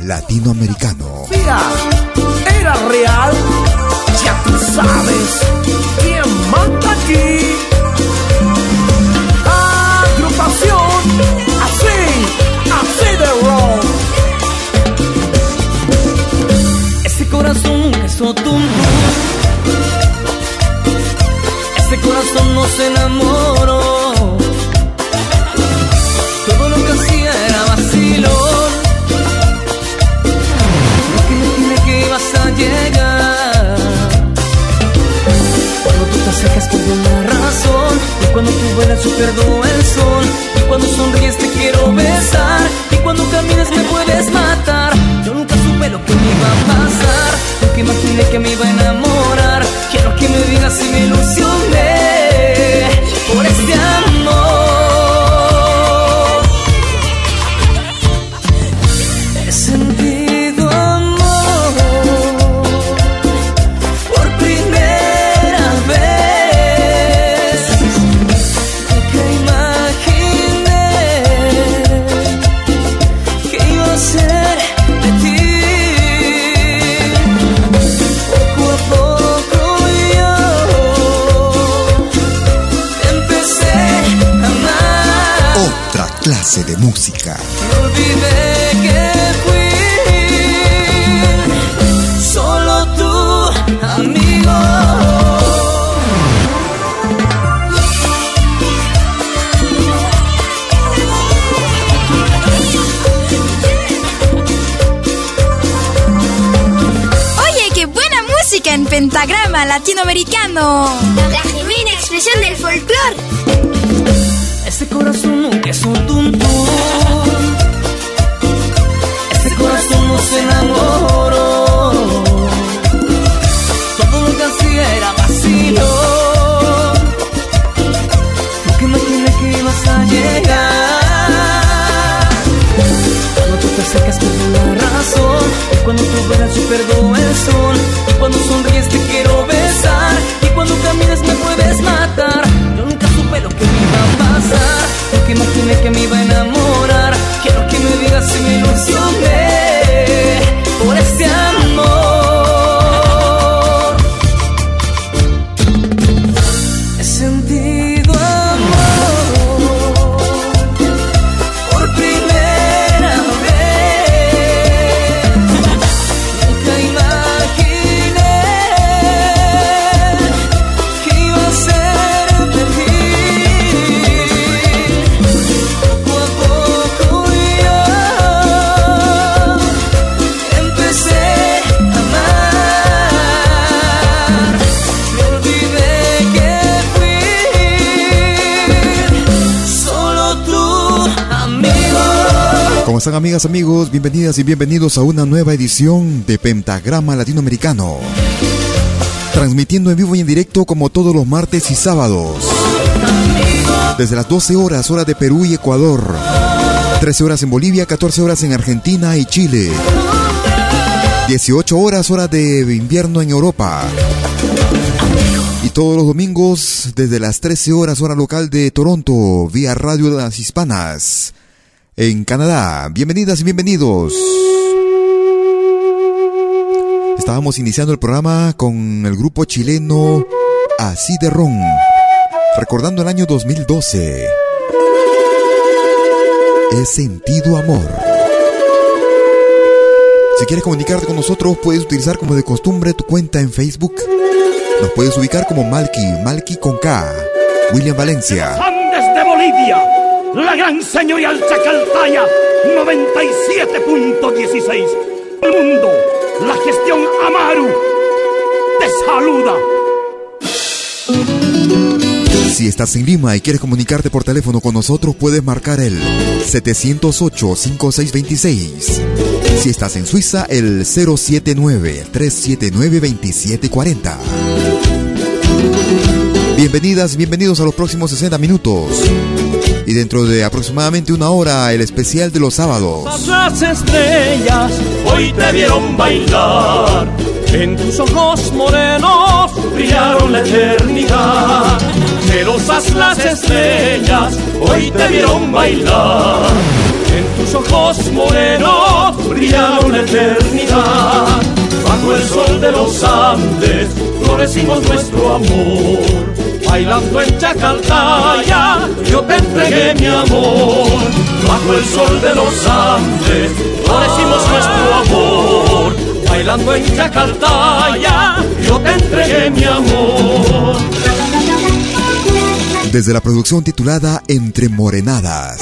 Latinoamericano. Pierdo el sol. Y cuando sonríes te quiero besar. Y cuando caminas me puedes matar. Yo nunca supe lo que me iba a pasar. Nunca imaginé que me iba a enamorar. Quiero que me digas si me ilusioné en pentagrama latinoamericano. La genuina expresión del folclore. Ese corazón que es un tuntún. Ese corazón no se enamoró. Todo lo que hacía era vacío. Nunca imaginé que ibas a llegar. Cuando tú te acercas pierdo la razón. Cuando tú vuelas yo pierdo el sol. Pasar. Nunca imaginé que me iba a enamorar. Quiero que me digas si me ilusioné amigas, amigos? Bienvenidas y bienvenidos a una nueva edición de Pentagrama Latinoamericano. Transmitiendo en vivo y en directo como todos los martes y sábados. Desde las 12 horas, hora de Perú y Ecuador. 13 horas en Bolivia, 14 horas en Argentina y Chile. 18 horas, hora de invierno en Europa. Y todos los domingos, desde las 13 horas, hora local de Toronto, vía Radio de las Hispanas, en Canadá. Bienvenidas y bienvenidos. Estábamos iniciando el programa con el grupo chileno Así de Ron, recordando el año 2012. He sentido amor. Si quieres comunicarte con nosotros, puedes utilizar como de costumbre tu cuenta en Facebook. Nos puedes ubicar como Malky, Malky con K, William Valencia. La gran señorial Chacaltaya, 97.16. El mundo, la gestión Amaru, te saluda. Si estás en Lima y quieres comunicarte por teléfono con nosotros, puedes marcar el 708-5626. Si estás en Suiza, el 079-379-2740. Bienvenidas, bienvenidos a los próximos 60 minutos. Y dentro de aproximadamente una hora, el especial de los sábados. Las estrellas hoy te vieron bailar. En tus ojos morenos brillaron la eternidad. Celosas las estrellas hoy te vieron bailar. En tus ojos morenos brillaron la eternidad. Bajo el sol de los Andes florecimos nuestro amor. Bailando en Chacaltaya, yo te entregué mi amor. Bajo el sol de los Andes florecimos nuestro amor. Bailando en Chacaltaya, yo te entregué mi amor. Desde la producción titulada Entre Morenadas.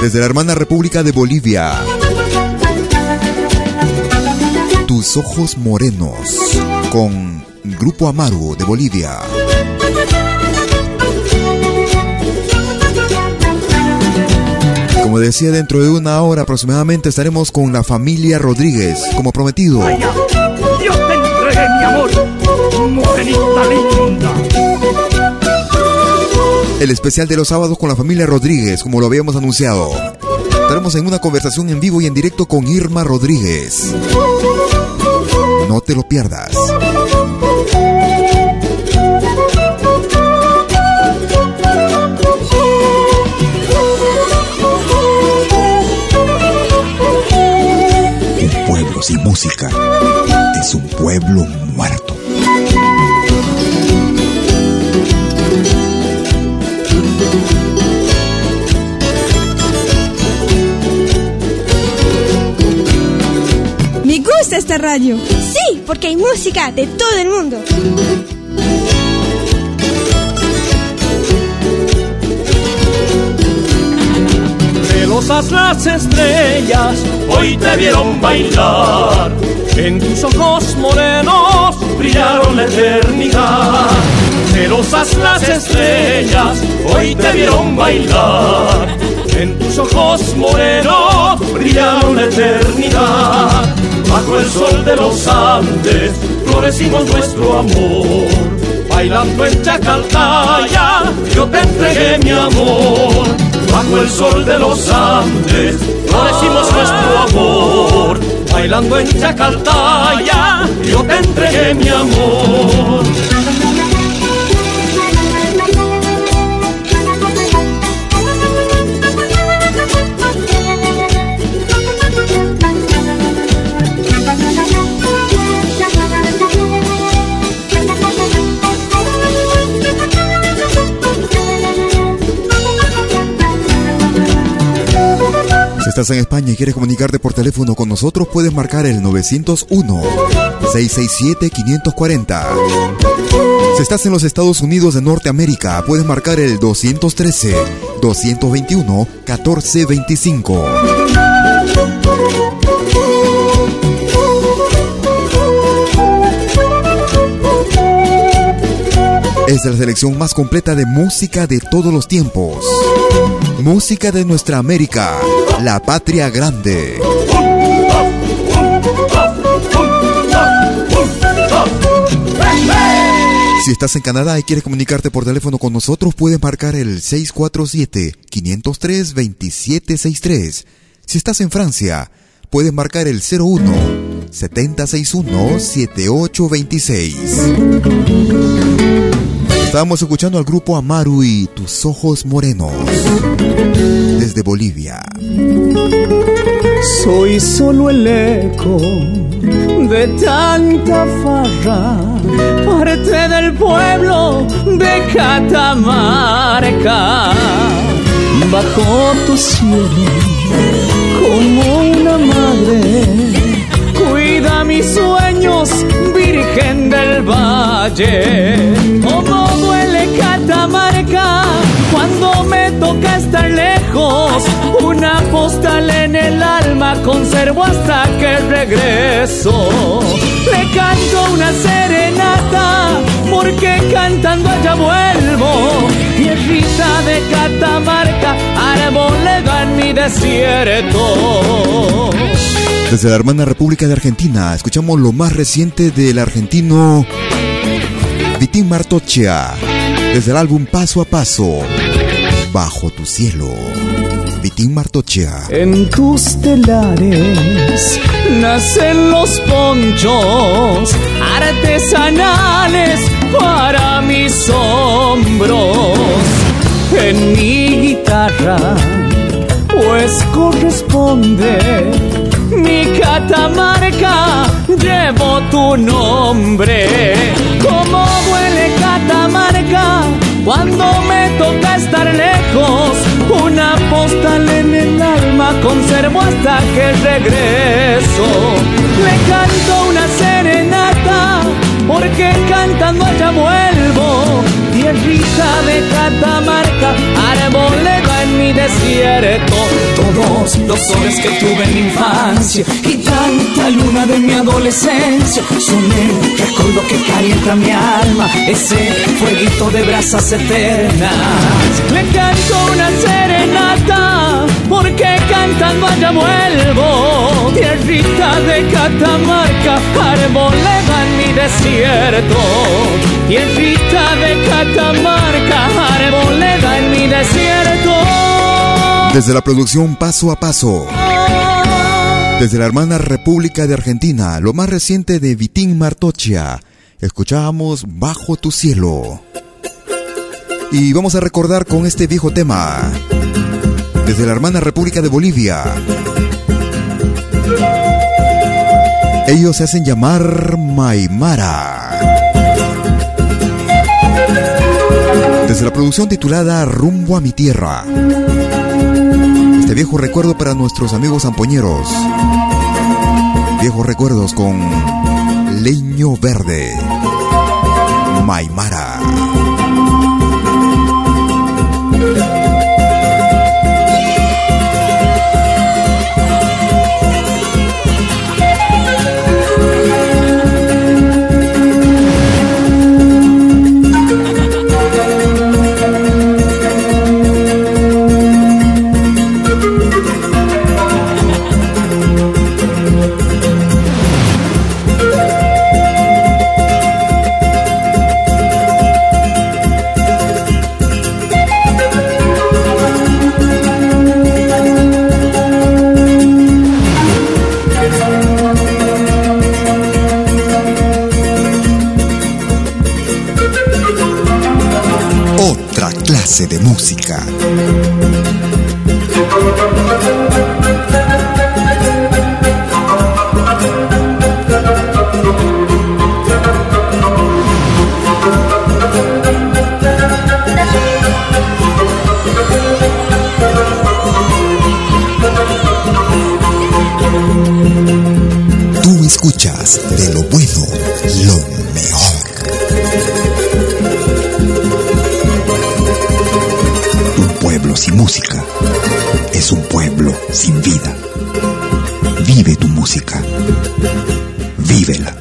Desde la hermana República de Bolivia. Tus ojos morenos. Con Grupo Amaru de Bolivia. Como decía, dentro de una hora aproximadamente estaremos con la familia Rodríguez, como prometido. Yo te entregué mi amor, mujerita linda. El especial de los sábados con la familia Rodríguez, como lo habíamos anunciado. Estaremos en una conversación en vivo y en directo con Irma Rodríguez. No te lo pierdas. Sin música es un pueblo muerto. Me gusta esta radio. Sí, porque hay música de todo el mundo. Celosas las estrellas hoy te vieron bailar. En tus ojos morenos brillaron la eternidad. Celosas las estrellas hoy te vieron bailar. En tus ojos morenos brillaron la eternidad. Bajo el sol de los Andes florecimos nuestro amor. Bailando en Chacaltaya, yo te entregué mi amor. Bajo el sol de los Andes florecimos nuestro amor. Bailando en Chacaltaya, yo te entregué mi amor. Si estás en España y quieres comunicarte por teléfono con nosotros, puedes marcar el 901-667-540. Si estás en los Estados Unidos de Norteamérica, puedes marcar el 213-221-1425. Es la selección más completa de música de todos los tiempos. Música de nuestra América, la patria grande. Si estás en Canadá y quieres comunicarte por teléfono con nosotros, puedes marcar el 647-503-2763. Si estás en Francia, puedes marcar el 01 761 7826. Estamos escuchando al grupo Amaru y Tus Ojos Morenos desde Bolivia. Soy solo el eco de tanta farra, parte del pueblo de Catamarca. Bajo tu cielo, como una madre, cuida mis sueños, Virgen del Valle. Como duele Catamarca cuando me toca estar lejos, una postal en el alma conservo hasta que regreso. Le canto una serenata, porque cantando allá vuelvo. Tierrita de Catamarca, desierto. Desde la hermana República de Argentina, escuchamos lo más reciente del argentino Vitín Martochea, desde el álbum Paso a Paso, Bajo tu cielo. Vitín Martochea. En tus telares nacen los ponchos artesanales para mis hombros. En mi guitarra, pues corresponde mi Catamarca, llevo tu nombre. Como duele Catamarca cuando me toca estar lejos. Una postal en el alma conservo hasta que regreso. Le canto una serenata porque cantando allá vuelvo. Tierrita de Catamarca, arboleda en mi desierto. Todos los soles que tuve en mi infancia y tanta luna de mi adolescencia son el recuerdo que calienta mi alma, ese fueguito de brasas eternas. Le canto una serenata porque cantando allá vuelvo. Tierrita de Catamarca, arboleda en mi desierto. Tierrita de Catamarca, arboleda en mi desierto. Desde la producción Paso a Paso. Desde la hermana República de Argentina, lo más reciente de Vitín Martochia, escuchábamos Bajo tu cielo. Y vamos a recordar con este viejo tema. Desde la hermana República de Bolivia. Ellos se hacen llamar Maimara. Desde la producción titulada Rumbo a mi tierra. Viejo recuerdo para nuestros amigos zampoñeros. Viejos recuerdos con Leño Verde. Maimara. De música. Tú escuchas de lo bueno, lo mejor. Música es un pueblo sin vida. Vive tu música. Vívela.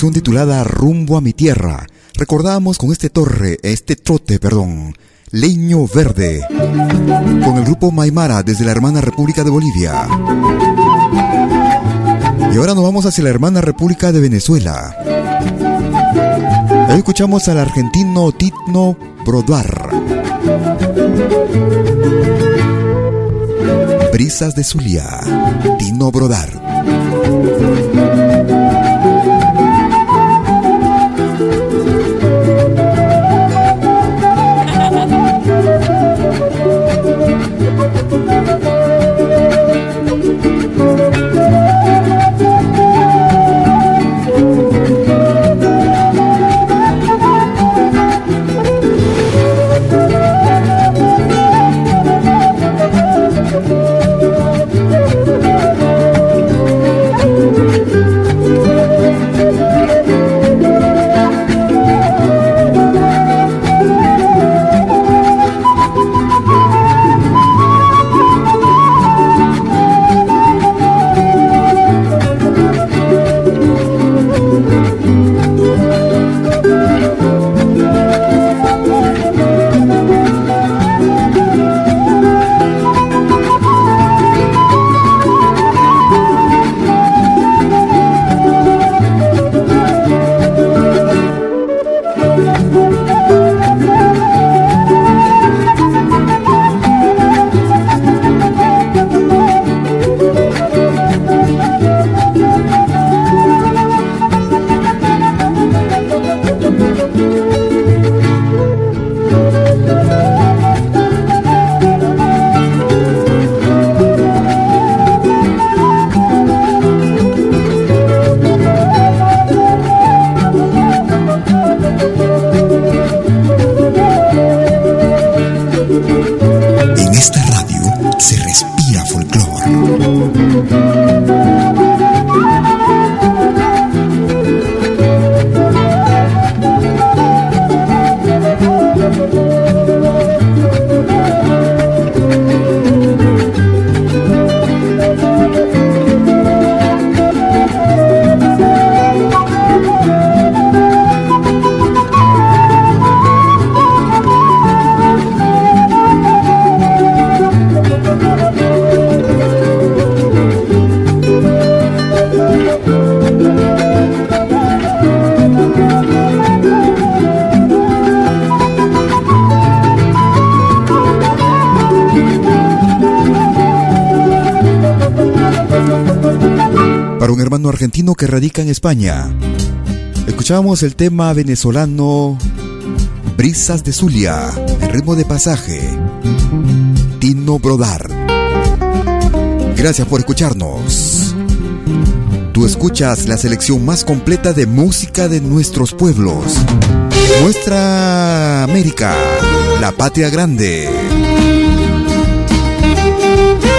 Producción titulada Rumbo a mi tierra, recordamos con este torre, este trote, perdón, Leño Verde, con el grupo Maimara desde la hermana República de Bolivia. Y ahora nos vamos hacia la hermana República de Venezuela. Hoy escuchamos al argentino Titno Brodar. Brisas de Zulia, Tino Brodar. Que radica en España. Escuchamos el tema venezolano Brisas de Zulia, en ritmo de pasaje. Tino Brodar. Gracias por escucharnos. Tú escuchas la selección más completa de música de nuestros pueblos. Nuestra América, la patria grande.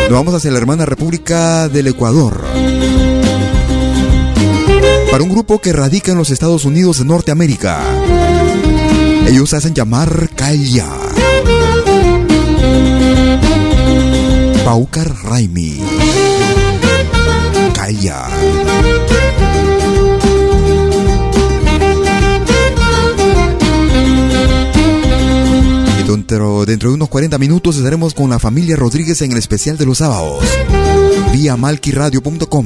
Nos vamos hacia la hermana República del Ecuador para un grupo que radica en los Estados Unidos de Norteamérica. Ellos se hacen llamar Kaya. Paucar Raimi. Kaya. Dentro, dentro de unos 40 minutos estaremos con la familia Rodríguez en el especial de los sábados. Vía malquiradio.com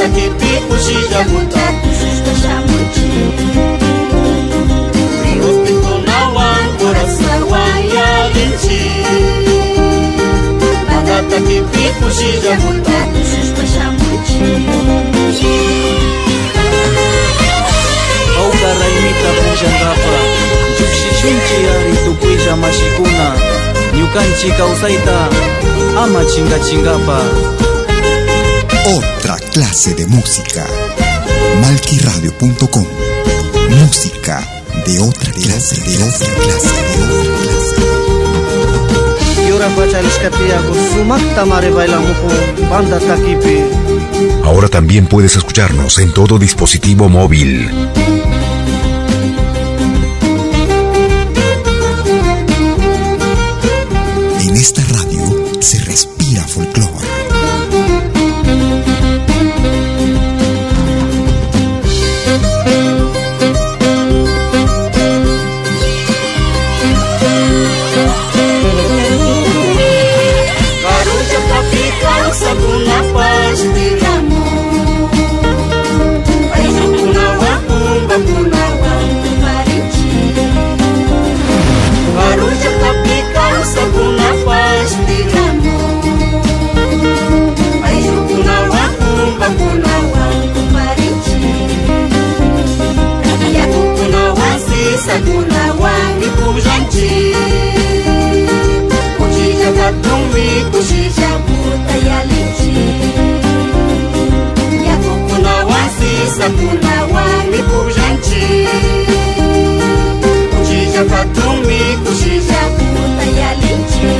Muta kipi kushija muta kushija shamuti Hospital na wangora sawaya linchi Muta kipi kushija muta kushija shamuti Aukaraimika punjangapa Jukshishinchi ari tukuija mashikuna Nyukanchi kausaita ama chinga chingapa Otra clase de música. Malquiradio.com. Música de otra clase, de otra clase, de otra clase. Banda Ahora también puedes escucharnos en todo dispositivo móvil. En esta radio se respira folclore. chakula wamipurjanchi kushija fatumi kushija kuta ya linchi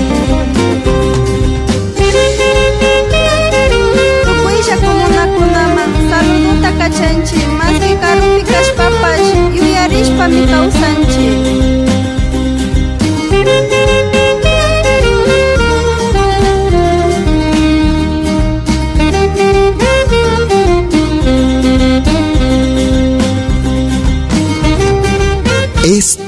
kukuisha kumunakunama saluduta kachanchi masikarupikas papash me mikausanchi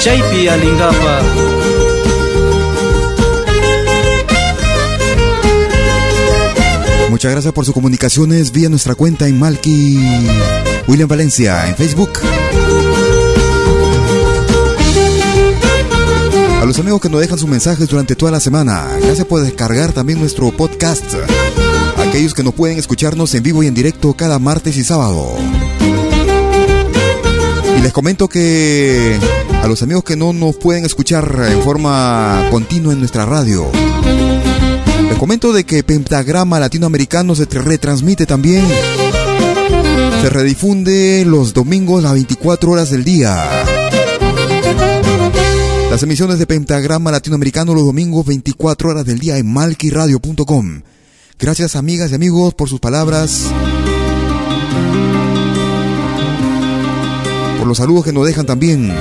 Chaypi alingapa Muchas gracias por sus comunicaciones vía nuestra cuenta en Malki William Valencia en Facebook. A los amigos que nos dejan sus mensajes durante toda la semana, gracias por descargar también nuestro podcast. Aquellos que no pueden escucharnos en vivo y en directo cada martes y sábado. Y les comento que a los amigos que no nos pueden escuchar en forma continua en nuestra radio, les comento de que Pentagrama Latinoamericano se te retransmite también. Se redifunde los domingos a 24 horas del día. Las emisiones de Pentagrama Latinoamericano los domingos 24 horas del día en malquiradio.com. Gracias amigas y amigos por sus palabras. Por los saludos que nos dejan también.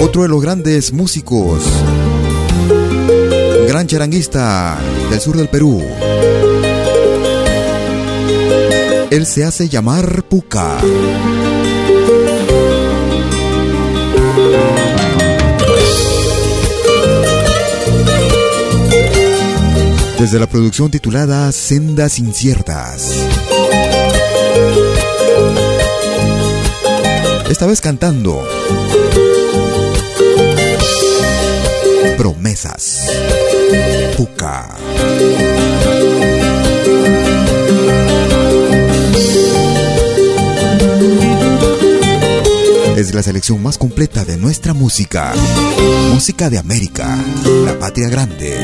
Otro de los grandes músicos gran charanguista del sur del Perú. Él se hace llamar Puca. Desde la producción titulada Sendas Inciertas. Esta vez cantando Promesas. Puca. Es la selección más completa de nuestra música. Música de América, la patria grande.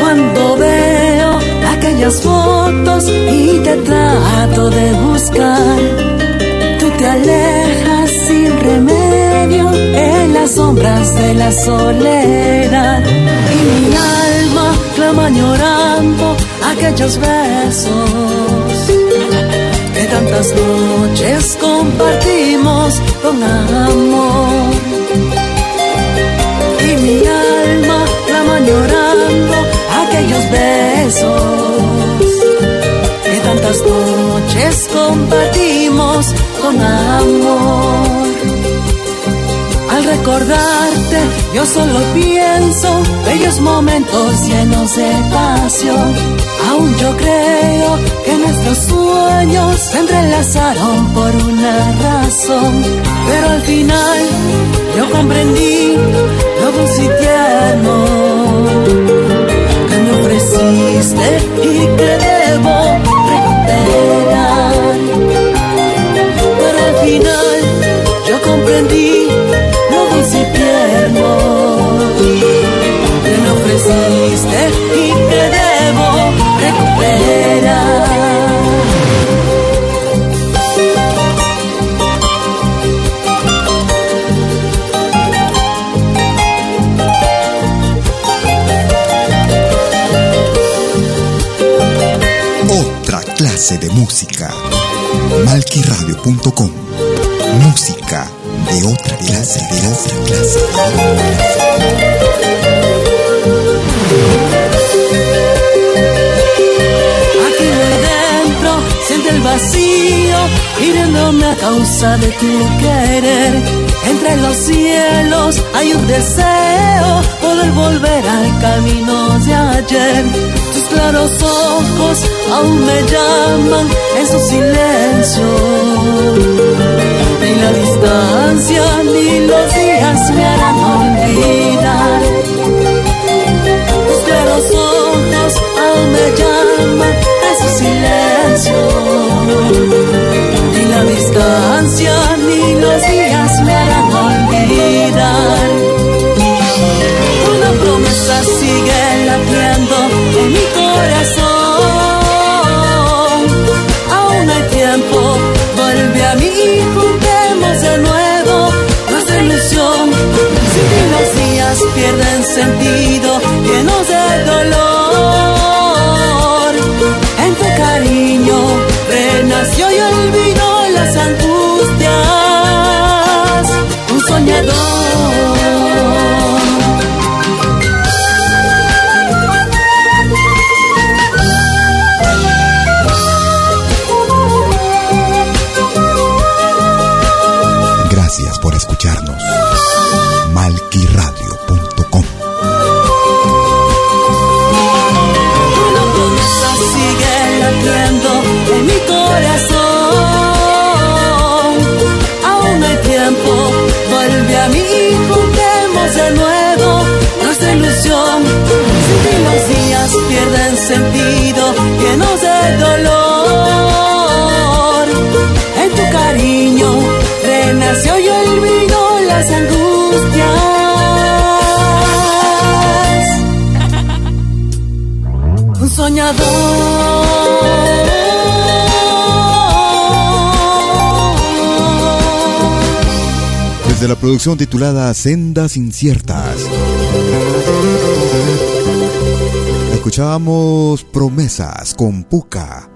Cuando veo aquellas fotos y te trato de buscar, tú te alejas sin remedio las sombras de la soledad. Y mi alma clama llorando aquellos besos que tantas noches compartimos con amor. Y mi alma clama llorando aquellos besos que tantas noches compartimos con amor. Recordarte, yo solo pienso bellos momentos llenos de pasión. Aún yo creo que nuestros sueños se entrelazaron por una razón, pero al final yo comprendí lo dulce y tierno que me ofreciste y que debo recuperar. Pero al final yo comprendí Malquiradio.com Música de otra clase, de otra clase. Aquí dentro siente el vacío, hiriéndome a causa de tu querer. Entre los cielos hay un deseo, poder volver al camino de ayer. Tus claros ojos aún me llaman en su silencio. Ni la distancia ni los días me harán olvidar los ojos aún me llaman a su silencio. Ni la distancia ni los días mi corazón. Aún hay tiempo, vuelve a mí y juntemos de nuevo nuestra ilusión. Si los días pierden sentido, llenos de dolor. En tu cariño renació y olvidó las angustias. Desde la producción titulada Sendas Inciertas. Escuchábamos Promesas con Puca.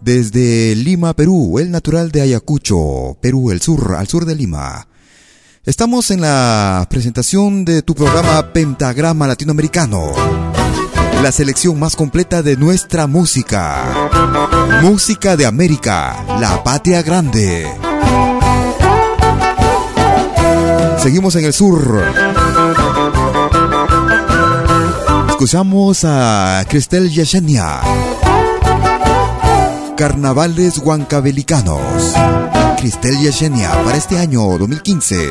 Desde Lima, Perú, el natural de Ayacucho, Perú, el sur, al sur de Lima. Estamos en la presentación de tu programa Pentagrama Latinoamericano. La selección más completa de nuestra música. Música de América, la patria grande. Seguimos en el sur. Escuchamos a Cristel Yesenia. Carnavales Huancavelicanos. Cristel Yesenia para este año 2015.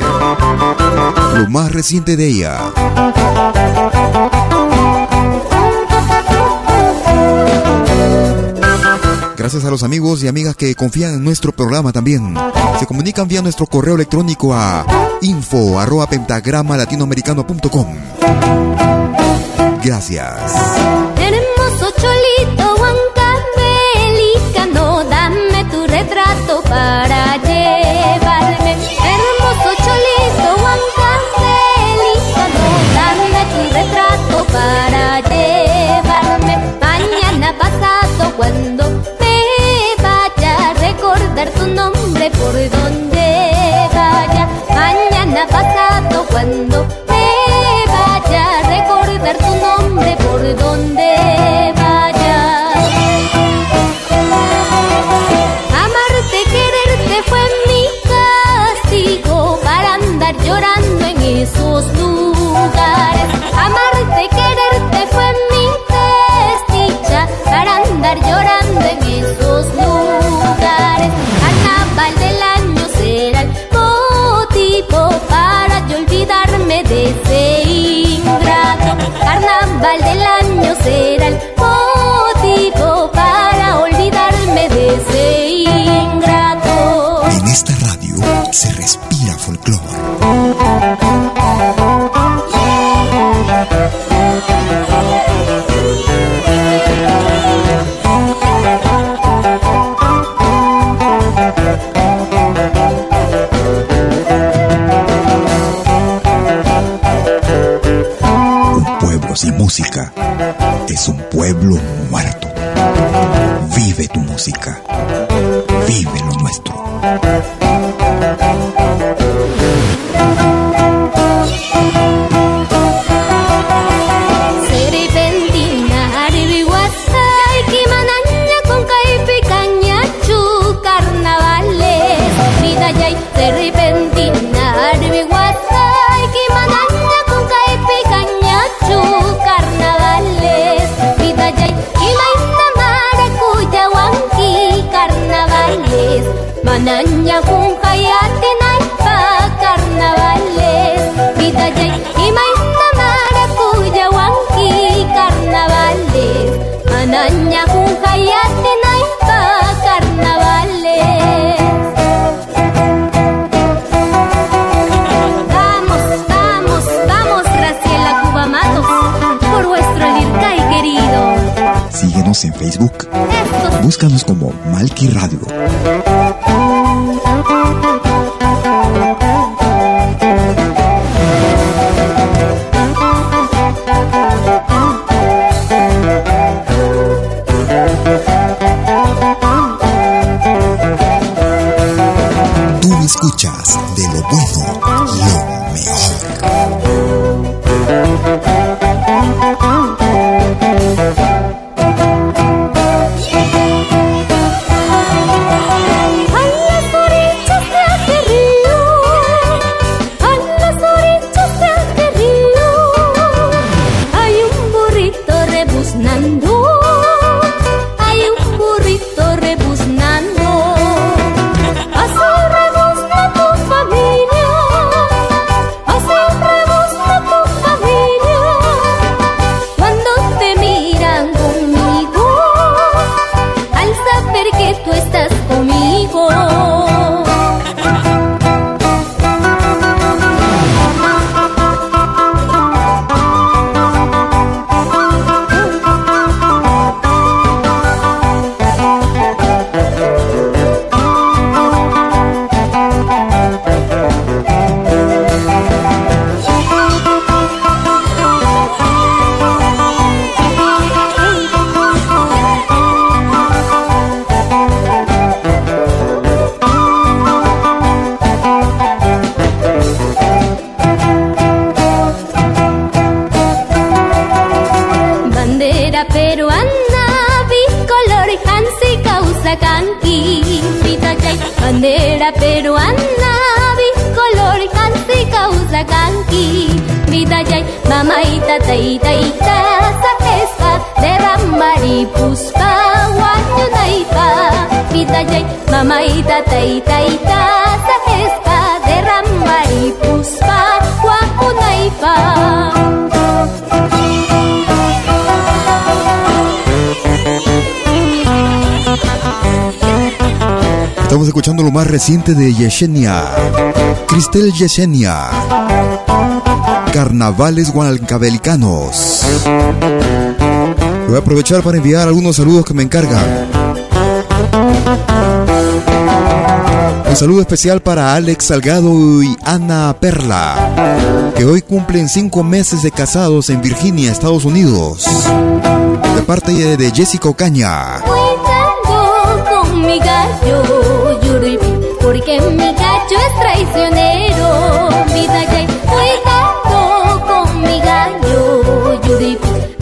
Lo más reciente de ella. Gracias a los amigos y amigas que confían en nuestro programa también. Se comunican vía nuestro correo electrónico a info arroba pentagrama latinoamericano.com. Gracias. Hermoso cholito huancamelicano, dame tu retrato para llevarme. Hermoso cholito huancamelicano, dame tu retrato para llevarme. Mañana pasado cuando recordar tu nombre por donde vaya. Mañana pasado cuando me vaya recordar tu nombre por donde se respira folclore. Búscanos como Malki Radio. Ita taita ita, esta, derramari puspa, wanyo naipa, pitachay. Mama ita taita ita, esta, derramari wanyo naipa. Estamos escuchando lo más reciente de Yesenia. Cristel Yesenia. Carnavales guanacabelicano.s Voy a aprovechar para enviar algunos saludos que me encargan. Un saludo especial para Alex Salgado y Ana Perla, que hoy cumplen cinco meses de casados en Virginia, Estados Unidos. De parte de Jessica Ocaña. Con mi gallo, Yuribi, porque mi gallo es traicionero. Mi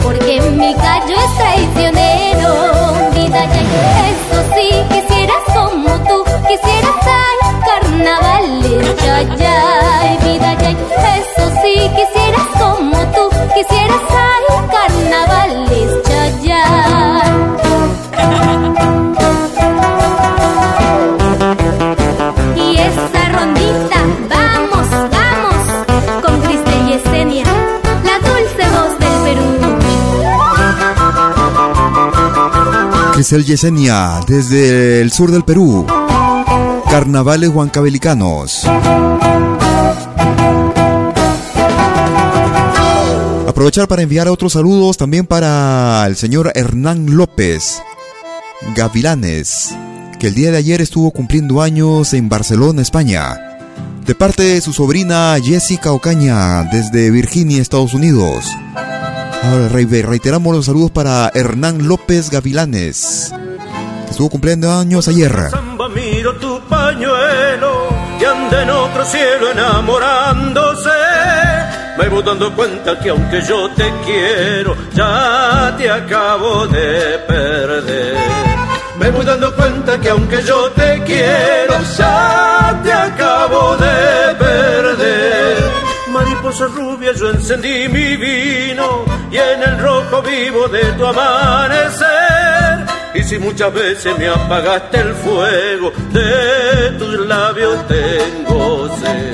porque mi gallo es traicionero. Vida ya, eso sí, quisieras como tú, quisieras ay, carnavales, ya, ya, vida ya, eso sí, quisieras como tú, quisieras ay, carnavales, ya, ya. Cristel Yesenia, desde el sur del Perú. Carnavales Huancabelicanos. Aprovechar para enviar otros saludos también para el señor Hernán López Gavilanes, que el día de ayer estuvo cumpliendo años en Barcelona, España. De parte de su sobrina Jessica Ocaña, desde Virginia, Estados Unidos. Ahora reiteramos los saludos para Hernán López Gavilanes, que estuvo cumpliendo años ayer. Samba, miro tu pañuelo y anda en otro cielo enamorándose. Me voy dando cuenta que aunque yo te quiero, ya te acabo de perder. Me voy dando cuenta que aunque yo te quiero, ya te acabo de perder. Mariposa rubia, yo encendí mi vino y en el rojo vivo de tu amanecer. Y si muchas veces me apagaste el fuego, de tus labios tengo sed.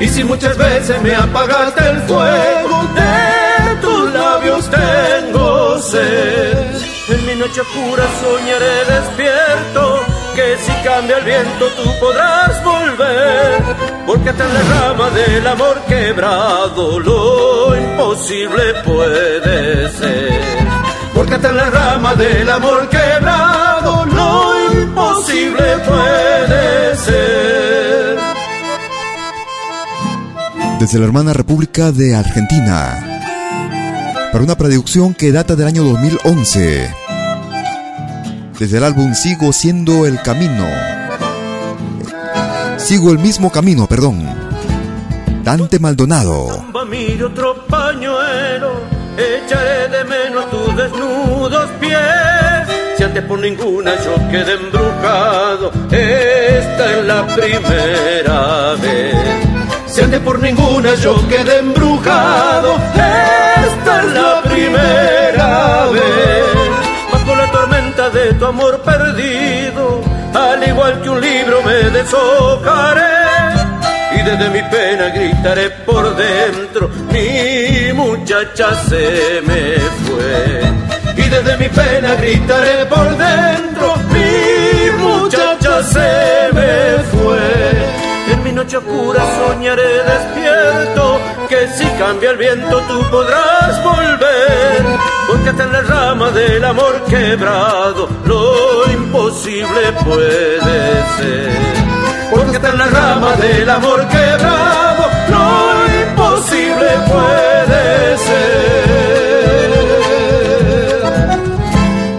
Y si muchas veces me apagaste el fuego, de tus labios tengo sed. En mi noche oscura soñaré despierto, que si cambia el viento tú podrás volver. Porque hasta la rama del amor quebrado lo imposible puede ser. Porque hasta la rama del amor quebrado lo imposible puede ser. Desde la hermana República de Argentina, para una producción que data del año 2011. Desde el álbum Sigo siendo el camino. Sigo el mismo camino, perdón. Dante Maldonado. Miro otro pañuelo, echaré de menos tus desnudos pies. Si antes por ninguna yo quedé embrujado, esta es la primera vez. Si antes por ninguna yo quedé embrujado, esta es la primera vez. De tu amor perdido, al igual que un libro me deshojaré. Y desde mi pena gritaré por dentro, mi muchacha se me fue. Y desde mi pena gritaré por dentro, mi muchacha se oscura soñaré despierto, que si cambia el viento tú podrás volver. Porque hasta en la rama del amor quebrado, lo imposible puede ser. Porque hasta en la rama del amor quebrado, lo imposible puede ser.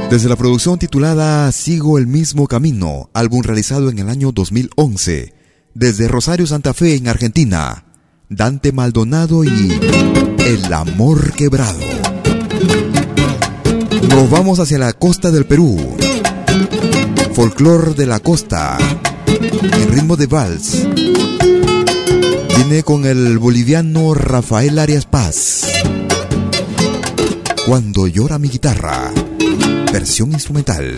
Desde la producción titulada Sigo el mismo camino, álbum realizado en el año 2011, desde Rosario Santa Fe en Argentina, Dante Maldonado y El amor quebrado. Nos vamos hacia la costa del Perú. Folclor de la costa, en ritmo de vals. Viene con el boliviano Rafael Arias Paz. Cuando llora mi guitarra, versión instrumental.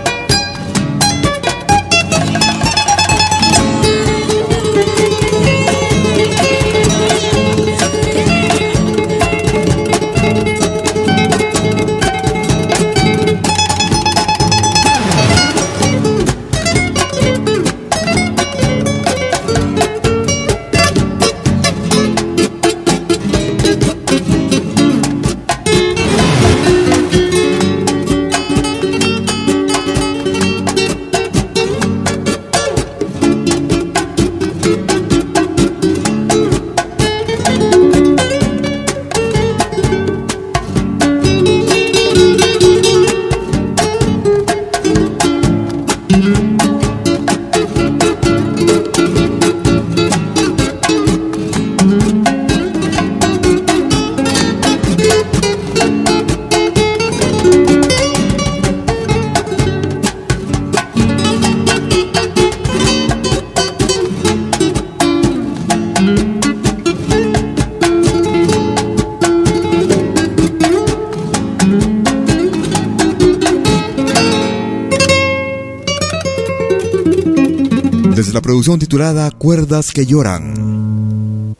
Titulada Cuerdas que lloran.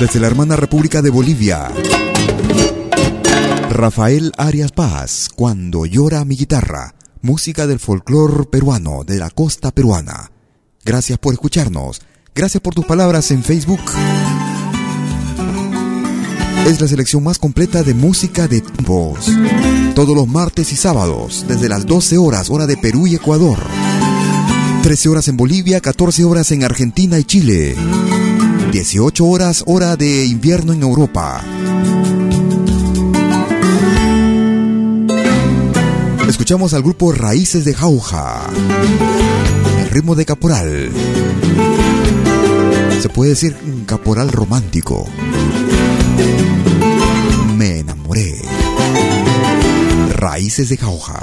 Desde la hermana República de Bolivia. Rafael Arias Paz, Cuando llora mi guitarra, música del folclor peruano de la costa peruana. Gracias por escucharnos. Gracias por tus palabras en Facebook. Es la selección más completa de música de tiempos. Todos los martes y sábados, desde las 12 horas, hora de Perú y Ecuador. 13 horas en Bolivia, 14 horas en Argentina y Chile. 18 horas hora de invierno en Europa. Escuchamos al grupo Raíces de Jauja. El ritmo de caporal. Se puede decir un caporal romántico. Me enamoré. Raíces de Jauja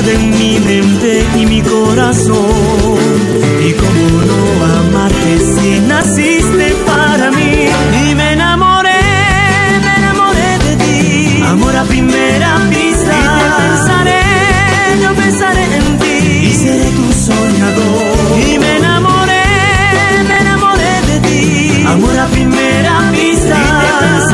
invade mi mente y mi corazón. Y cómo no amarte si naciste para mí. Y me enamoré, me enamoré de ti. Amor a primera vista. Y te pensaré, yo pensaré en ti. Y seré tu soñador. Y me enamoré, me enamoré de ti. Amor a primera vista. Y pensaré,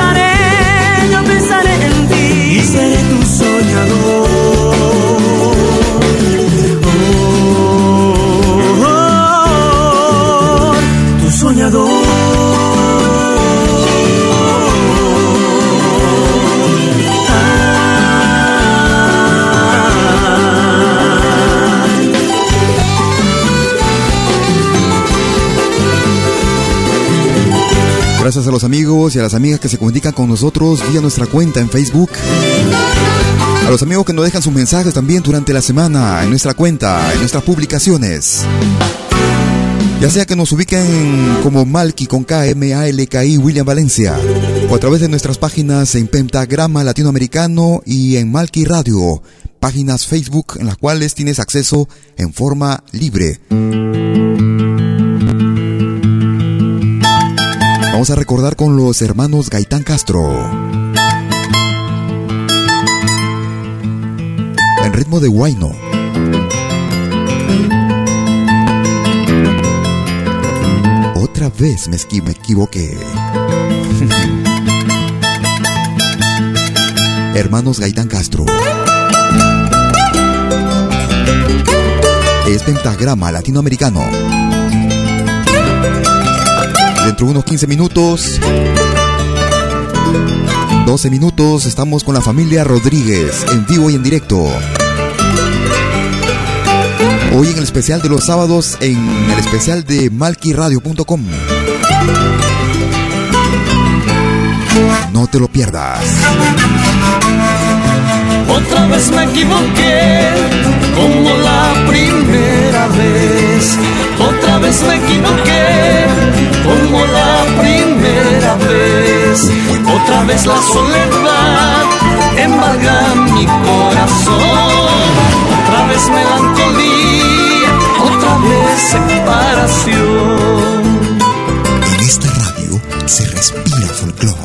los amigos y a las amigas que se comunican con nosotros vía nuestra cuenta en Facebook. A los amigos que nos dejan sus mensajes también durante la semana en nuestra cuenta, en nuestras publicaciones. Ya sea que nos ubiquen como Malky con K, M, A, L, K, I, William Valencia, o a través de nuestras páginas en Pentagrama Latinoamericano y en Malky Radio, páginas Facebook en las cuales tienes acceso en forma libre. Vamos a recordar con los hermanos Gaitán Castro. En ritmo de Guayno. Otra vez me, me equivoqué. Hermanos Gaitán Castro. Es pentagrama latinoamericano. Dentro de unos 15 minutos, 12 minutos, estamos con la familia Rodríguez en vivo y en directo. Hoy en el especial de los sábados en el especial de malquiradio.com. No te lo pierdas. Otra vez me equivoqué, como la primera vez. Otra vez me equivoqué, como la primera vez. Otra vez la soledad embarga mi corazón. Otra vez melancolía, otra vez separación. En esta radio se respira folclore.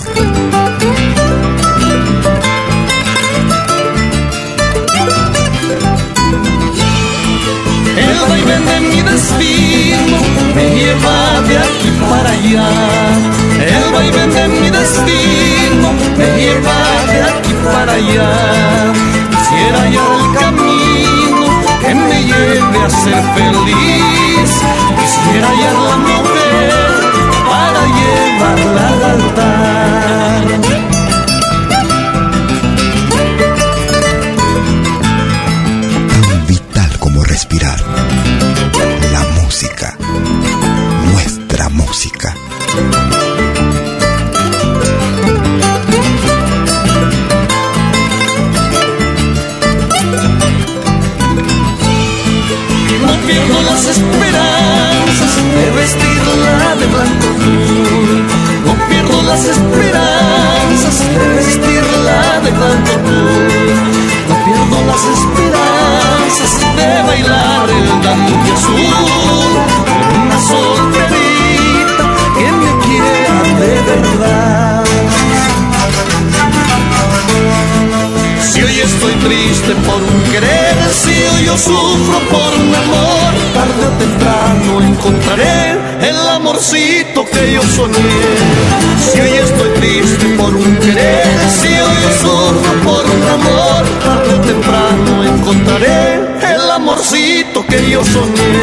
El vaivén de mi destino me lleva de aquí para allá. El vaivén de mi destino me lleva de aquí para allá. Quisiera hallar el camino que me lleve a ser feliz. Quisiera hallar la mujer para llevarla al altar. Por un querer, si hoy yo sufro por un amor, tarde o temprano encontraré el amorcito que yo soñé. Si hoy estoy triste por un querer, si hoy yo sufro por un amor, tarde o temprano encontraré el amorcito que yo soñé.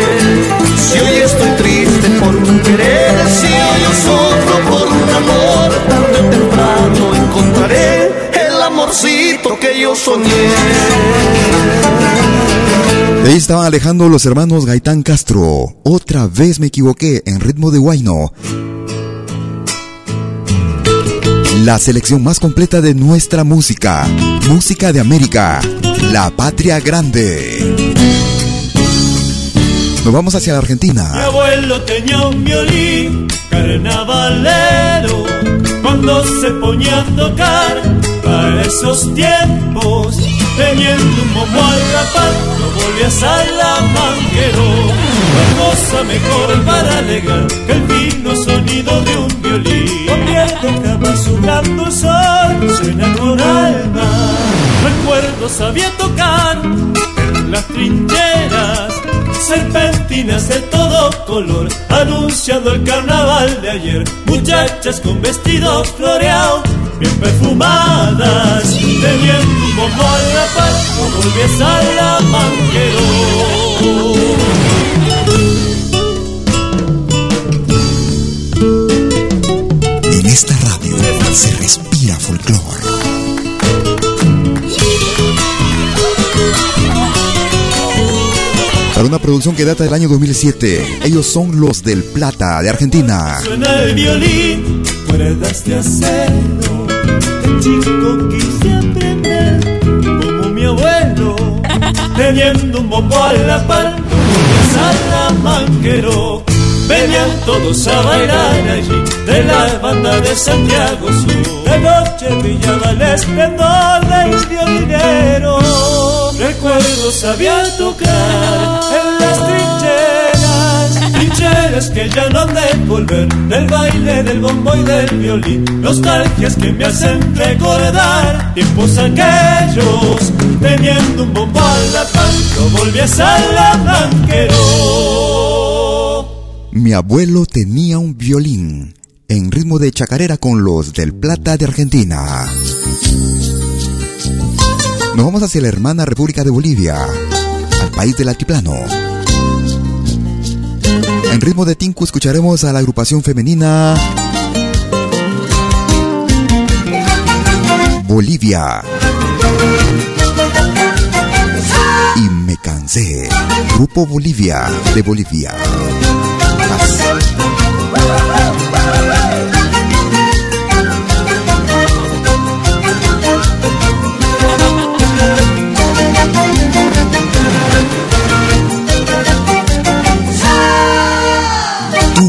Soñé. Ahí estaban alejando los hermanos Gaitán Castro. Otra vez me equivoqué en ritmo de Guayno. La selección más completa de nuestra música. Música de América. La patria grande. Nos vamos hacia la Mi Argentina. abuelo tenía un violín carnavalero cuando se ponía a tocar para esos tiempos teniendo un bombo al rapar no volvía salamanquero la cosa mejor para alegar que el fino sonido de un violín. No pierde jamás su blando sol suena con alma. Recuerdo sabía tocar en las trincheras serpentinas de todo color, anunciando el carnaval de ayer. Muchachas con vestido floreado, bien perfumadas, teniendo a la par, como a la En esta radio se respira folclore. Para una producción que data del año 2007, ellos son los del Plata de Argentina. Suena el violín cuerdas de acero. De chico quise aprender como mi abuelo, teniendo un bombo a la par, salamanquero. Venían todos a bailar allí de la banda de Santiago Sur. De noche brillaba el esplendor del violinero. Recuerdo sabía tocar en las trincheras que ya no han de volver del baile del bombo y del violín. Nostalgias que me hacen recordar tiempos aquellos, teniendo un bombo a la pan, no volví a Salamanquero. Mi abuelo tenía un violín en ritmo de chacarera con los del Plata de Argentina. Nos vamos hacia la hermana República de Bolivia, al país del altiplano. En ritmo de Tinku escucharemos a la agrupación femenina Bolivia. Y me cansé. Grupo Bolivia de Bolivia.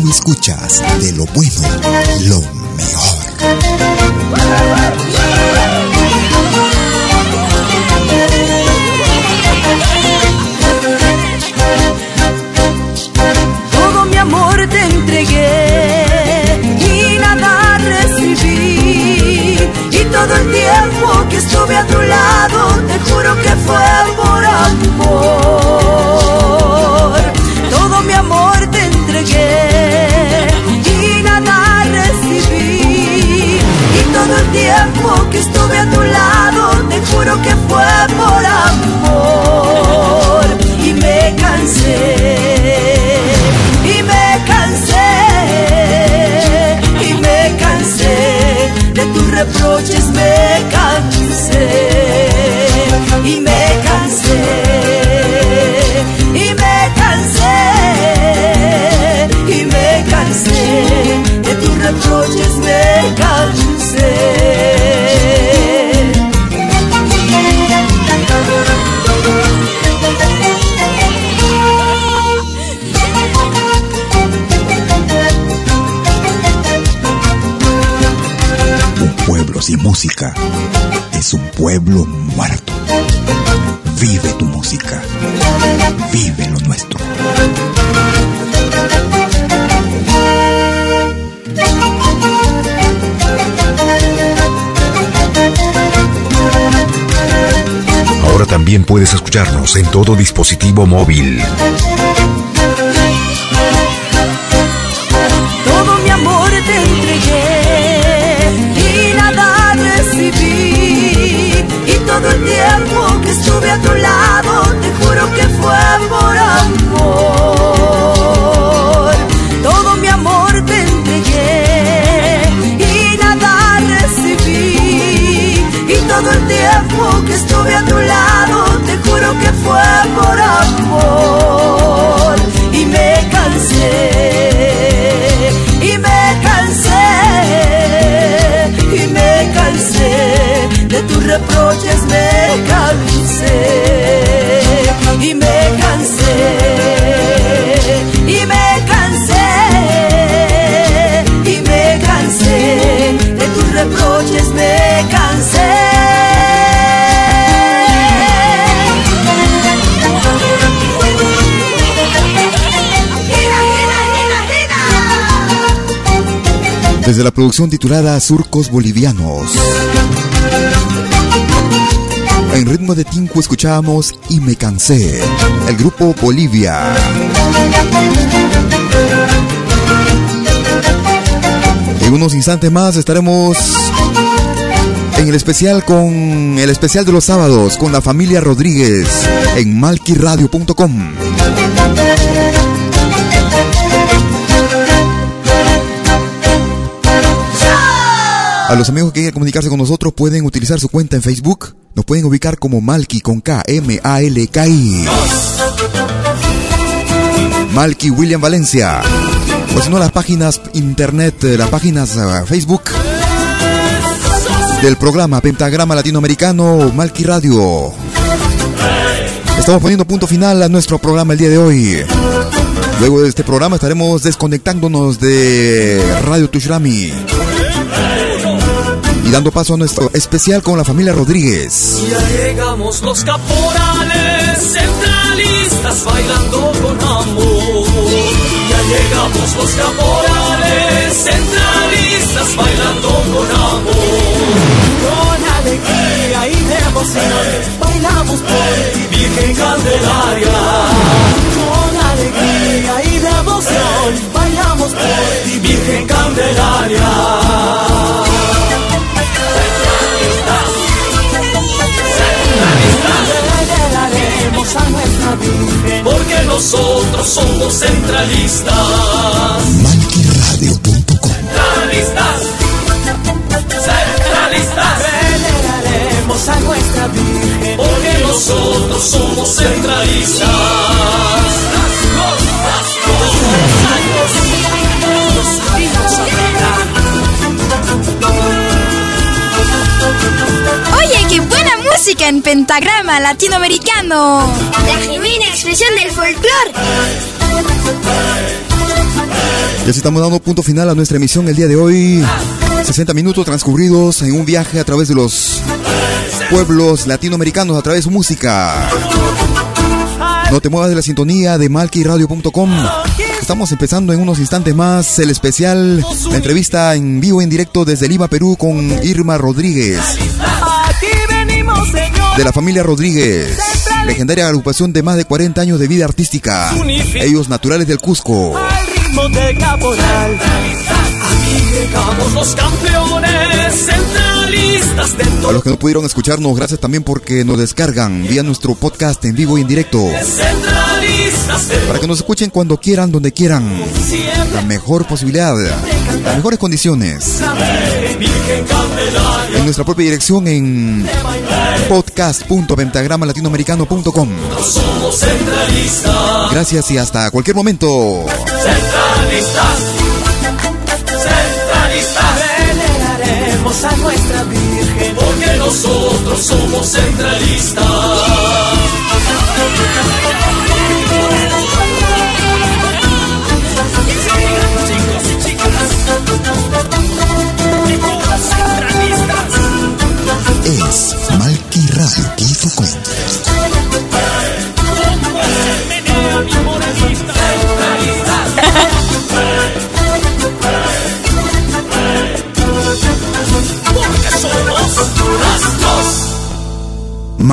Escuchas de lo bueno, lo mejor. todo el tiempo que estuve a tu lado, te juro que fue también puedes escucharnos en todo dispositivo móvil. todo el tiempo que estuve a tu lado, Desde la producción titulada Surcos Bolivianos en ritmo de Tinku escuchamos Y me cansé, el grupo Bolivia. En unos instantes más estaremos en el especial con el especial de los sábados con la familia Rodríguez en malquiradio.com. A los amigos que quieran comunicarse con nosotros pueden utilizar su cuenta en Facebook. Nos pueden ubicar como Malky con K, M, A, L, K, I. Malky William Valencia. o si no las páginas internet, eh, las páginas uh, Facebook del programa Pentagrama Latinoamericano Malqui Radio. Estamos poniendo punto final a nuestro programa el día de hoy. Luego de este programa estaremos desconectándonos de Radio Tushrami y dando paso a nuestro especial con la familia Rodríguez. Ya llegamos los caporales centralistas bailando con amor. Ya llegamos los caporales centralistas bailando con amor. Con alegría y devoción bailamos por ti, Virgen Candelaria. Con alegría y devoción bailamos por ti, Virgen Candelaria. Somos centralistas. Malquiradio.com Centralistas, centralistas. Veneraremos a nuestra Virgen, porque nosotros somos centralistas. Oye, qué buena música en pentagrama latinoamericano. La genuina expresión del folclore. Ya estamos dando punto final a nuestra emisión el día de hoy. 60 minutos transcurridos en un viaje a través de los pueblos latinoamericanos, a través de su música. No te muevas de la sintonía de malquiradio.com. Estamos empezando en unos instantes más el especial, la entrevista en vivo en directo desde Lima, Perú con Irma Rodríguez. De la familia Rodríguez, legendaria agrupación de más de 40 años de vida artística. Ellos naturales del Cusco. de caporal. Aquí llegamos los campeones de A los que no pudieron escucharnos, gracias también porque nos descargan vía nuestro podcast en vivo y en directo. Para que nos escuchen cuando quieran, donde quieran. La mejor posibilidad, las mejores condiciones. En nuestra propia dirección en podcast.pentagramalatinoamericano.com. Gracias y hasta cualquier momento. Centralistas. Nosotros somos centralistas.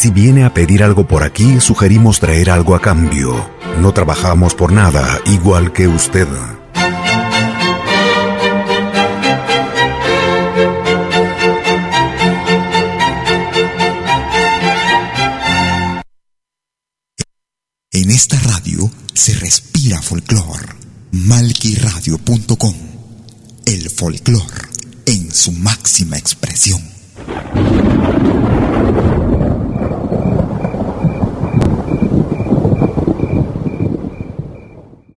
Si viene a pedir algo por aquí, sugerimos traer algo a cambio. No trabajamos por nada, igual que usted. En esta radio se respira folclor. Malquiradio.com. El folclor en su máxima expresión.